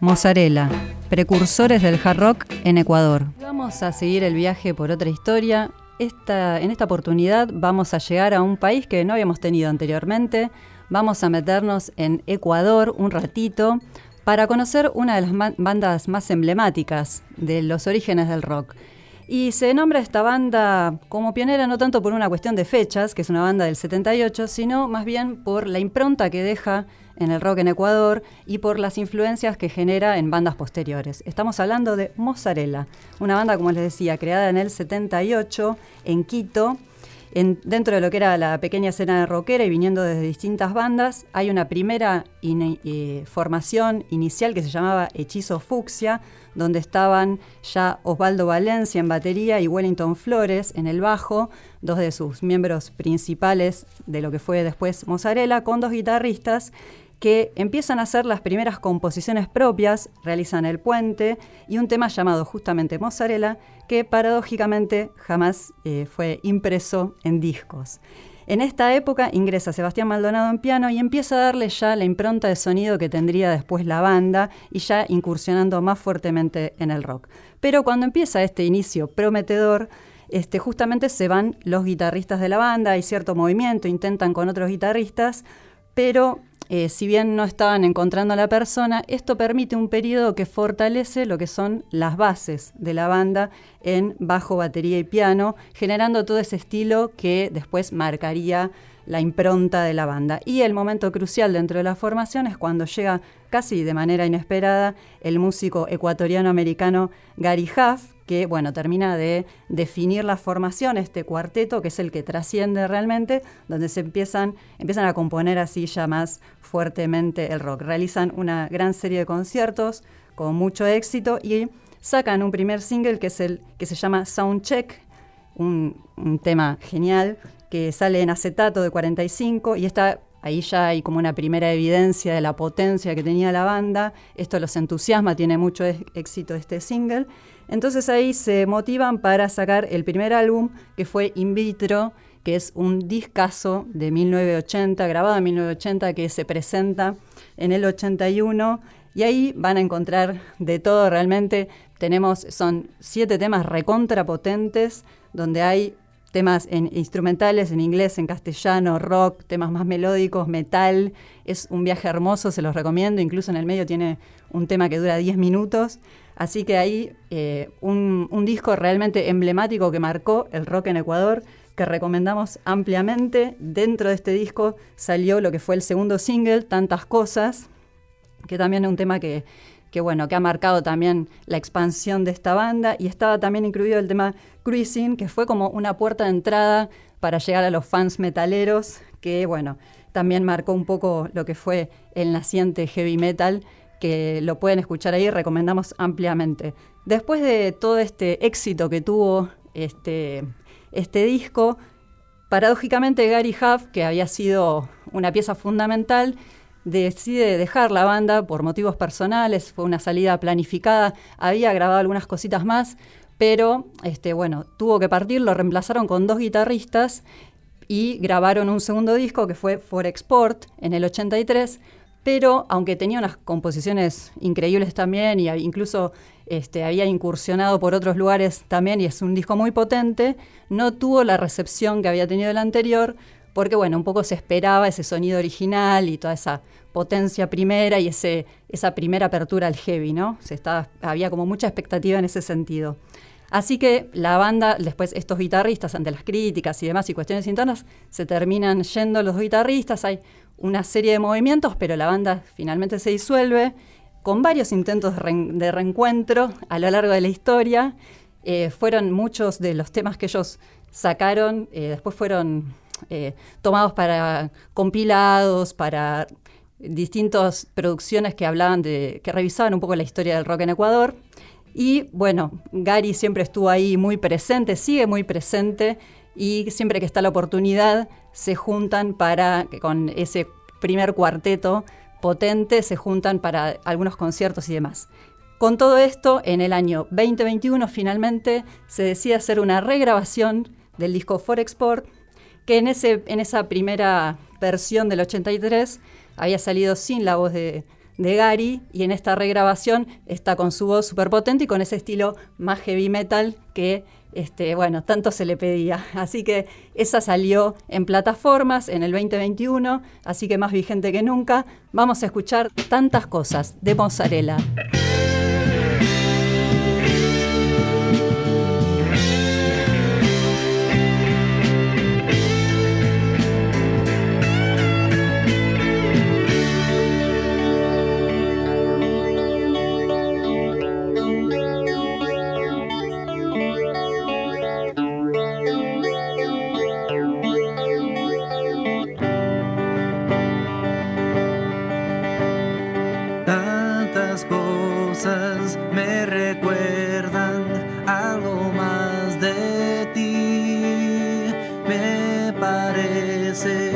Mozzarella, precursores del hard rock en Ecuador. Vamos a seguir el viaje por otra historia. Esta, en esta oportunidad vamos a llegar a un país que no habíamos tenido anteriormente. Vamos a meternos en Ecuador un ratito para conocer una de las bandas más emblemáticas de los orígenes del rock. Y se nombra esta banda como pionera no tanto por una cuestión de fechas, que es una banda del 78, sino más bien por la impronta que deja en el rock en Ecuador y por las influencias que genera en bandas posteriores. Estamos hablando de Mozzarella, una banda, como les decía, creada en el 78 en Quito. Dentro de lo que era la pequeña escena de rockera y viniendo desde distintas bandas, hay una primera eh, formación inicial que se llamaba Hechizo Fucsia, donde estaban ya Osvaldo Valencia en batería y Wellington Flores en el bajo, dos de sus miembros principales de lo que fue después Mozzarella, con dos guitarristas que empiezan a hacer las primeras composiciones propias, realizan El Puente y un tema llamado justamente Mozzarella, que paradójicamente jamás eh, fue impreso en discos. En esta época ingresa Sebastián Maldonado en piano y empieza a darle ya la impronta de sonido que tendría después la banda y ya incursionando más fuertemente en el rock. Pero cuando empieza este inicio prometedor, este, justamente se van los guitarristas de la banda, hay cierto movimiento, intentan con otros guitarristas, pero eh, si bien no estaban encontrando a la persona, esto permite un periodo que fortalece lo que son las bases de la banda en bajo, batería y piano, generando todo ese estilo que después marcaría la impronta de la banda. Y el momento crucial dentro de la formación es cuando llega casi de manera inesperada el músico ecuatoriano-americano Gary Huff, que bueno, termina de definir la formación, este cuarteto, que es el que trasciende realmente, donde se empiezan, empiezan a componer así ya más fuertemente el rock. Realizan una gran serie de conciertos con mucho éxito y sacan un primer single que es el que se llama Soundcheck, un, un tema genial que sale en acetato de 45 y está ahí ya hay como una primera evidencia de la potencia que tenía la banda. Esto los entusiasma, tiene mucho éxito este single. Entonces ahí se motivan para sacar el primer álbum que fue In Vitro, que es un discazo de 1980, grabado en 1980, que se presenta en el 81. Y ahí van a encontrar de todo realmente. Tenemos, son siete temas recontrapotentes, donde hay temas en instrumentales en inglés, en castellano, rock, temas más melódicos, metal. Es un viaje hermoso, se los recomiendo. Incluso en el medio tiene un tema que dura 10 minutos. Así que ahí eh, un, disco realmente emblemático que marcó el rock en Ecuador, que recomendamos ampliamente. Dentro de este disco salió lo que fue el segundo single, Tantas Cosas, que también es un tema que, bueno, que ha marcado también la expansión de esta banda. Y estaba también incluido el tema Cruising, que fue como una puerta de entrada para llegar a los fans metaleros, que bueno, también marcó un poco lo que fue el naciente heavy metal que lo pueden escuchar ahí, recomendamos ampliamente. Después de todo este éxito que tuvo este, este disco, paradójicamente Gary Huff, que había sido una pieza fundamental, decide dejar la banda por motivos personales, fue una salida planificada, había grabado algunas cositas más, pero este, bueno, tuvo que partir, lo reemplazaron con dos guitarristas y grabaron un segundo disco que fue For Export en el 83, pero aunque tenía unas composiciones increíbles también y incluso este, había incursionado por otros lugares también y es un disco muy potente, no tuvo la recepción que había tenido el anterior porque bueno, un poco se esperaba ese sonido original y toda esa potencia primera y ese, esa primera apertura al heavy, ¿no? Había como mucha expectativa en ese sentido. Así que la banda, después estos guitarristas, ante las críticas y demás y cuestiones internas, se terminan yendo los guitarristas, hay una serie de movimientos, pero la banda finalmente se disuelve con varios intentos de reencuentro a lo largo de la historia. Eh, fueron muchos de los temas que ellos sacaron, eh, después fueron eh, tomados para compilados, para distintas producciones que hablaban de, que revisaban un poco la historia del rock en Ecuador. Y bueno, Gary siempre estuvo ahí muy presente, sigue muy presente y siempre que está la oportunidad se juntan para, con ese primer cuarteto potente, se juntan para algunos conciertos y demás. Con todo esto, en el año 2021 finalmente se decide hacer una regrabación del disco For Export, que en, ese, en esa primera versión del 83 había salido sin la voz de, de Gary y en esta regrabación está con su voz súper potente y con ese estilo más heavy metal que este, bueno, tanto se le pedía. Así que esa salió en plataformas en el 2021, así que más vigente que nunca. Vamos a escuchar tantas cosas de Mozzarella. parece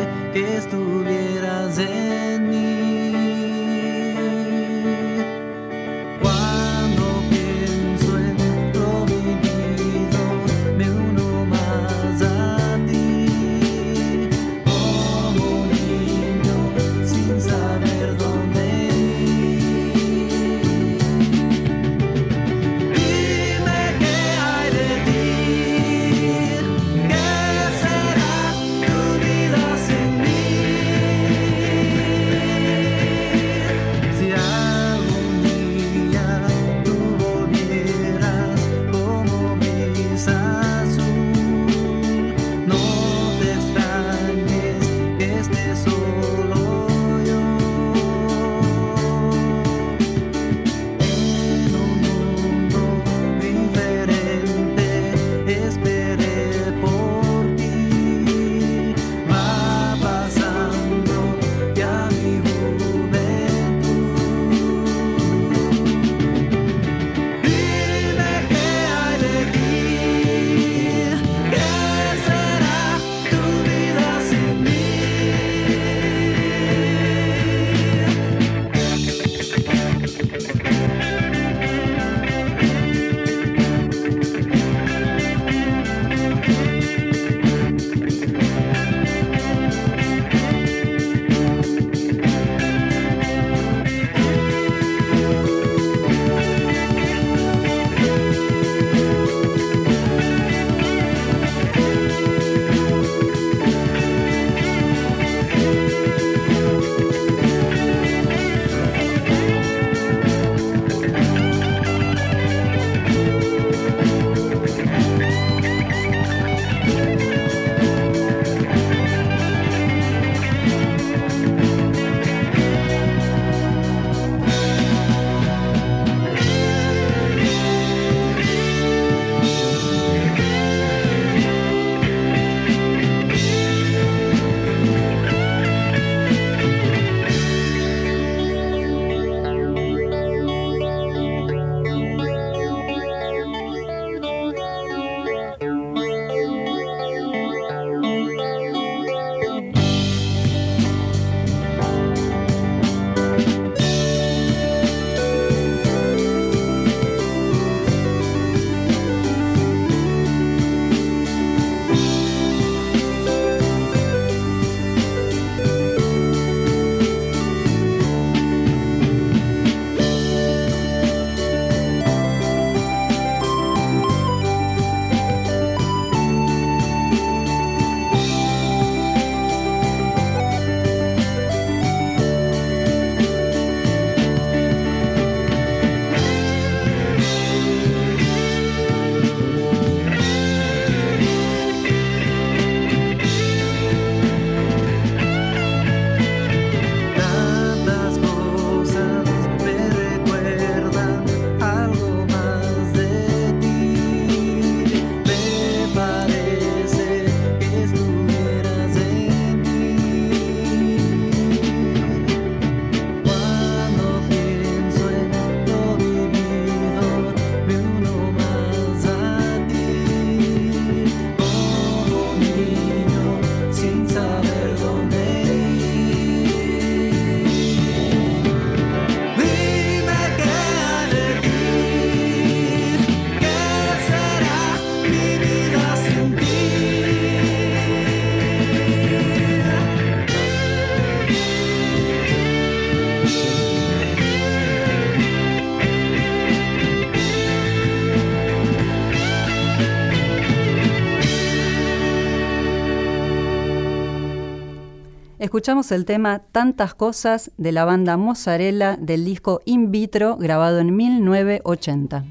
Escuchamos el tema Tantas Cosas de la banda Mozzarella del disco In Vitro grabado en 1980.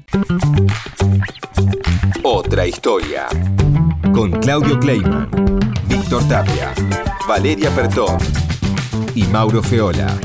Otra historia. Con Claudio Kleiman, Víctor Tapia, Valeria Pertón y Mauro Feola.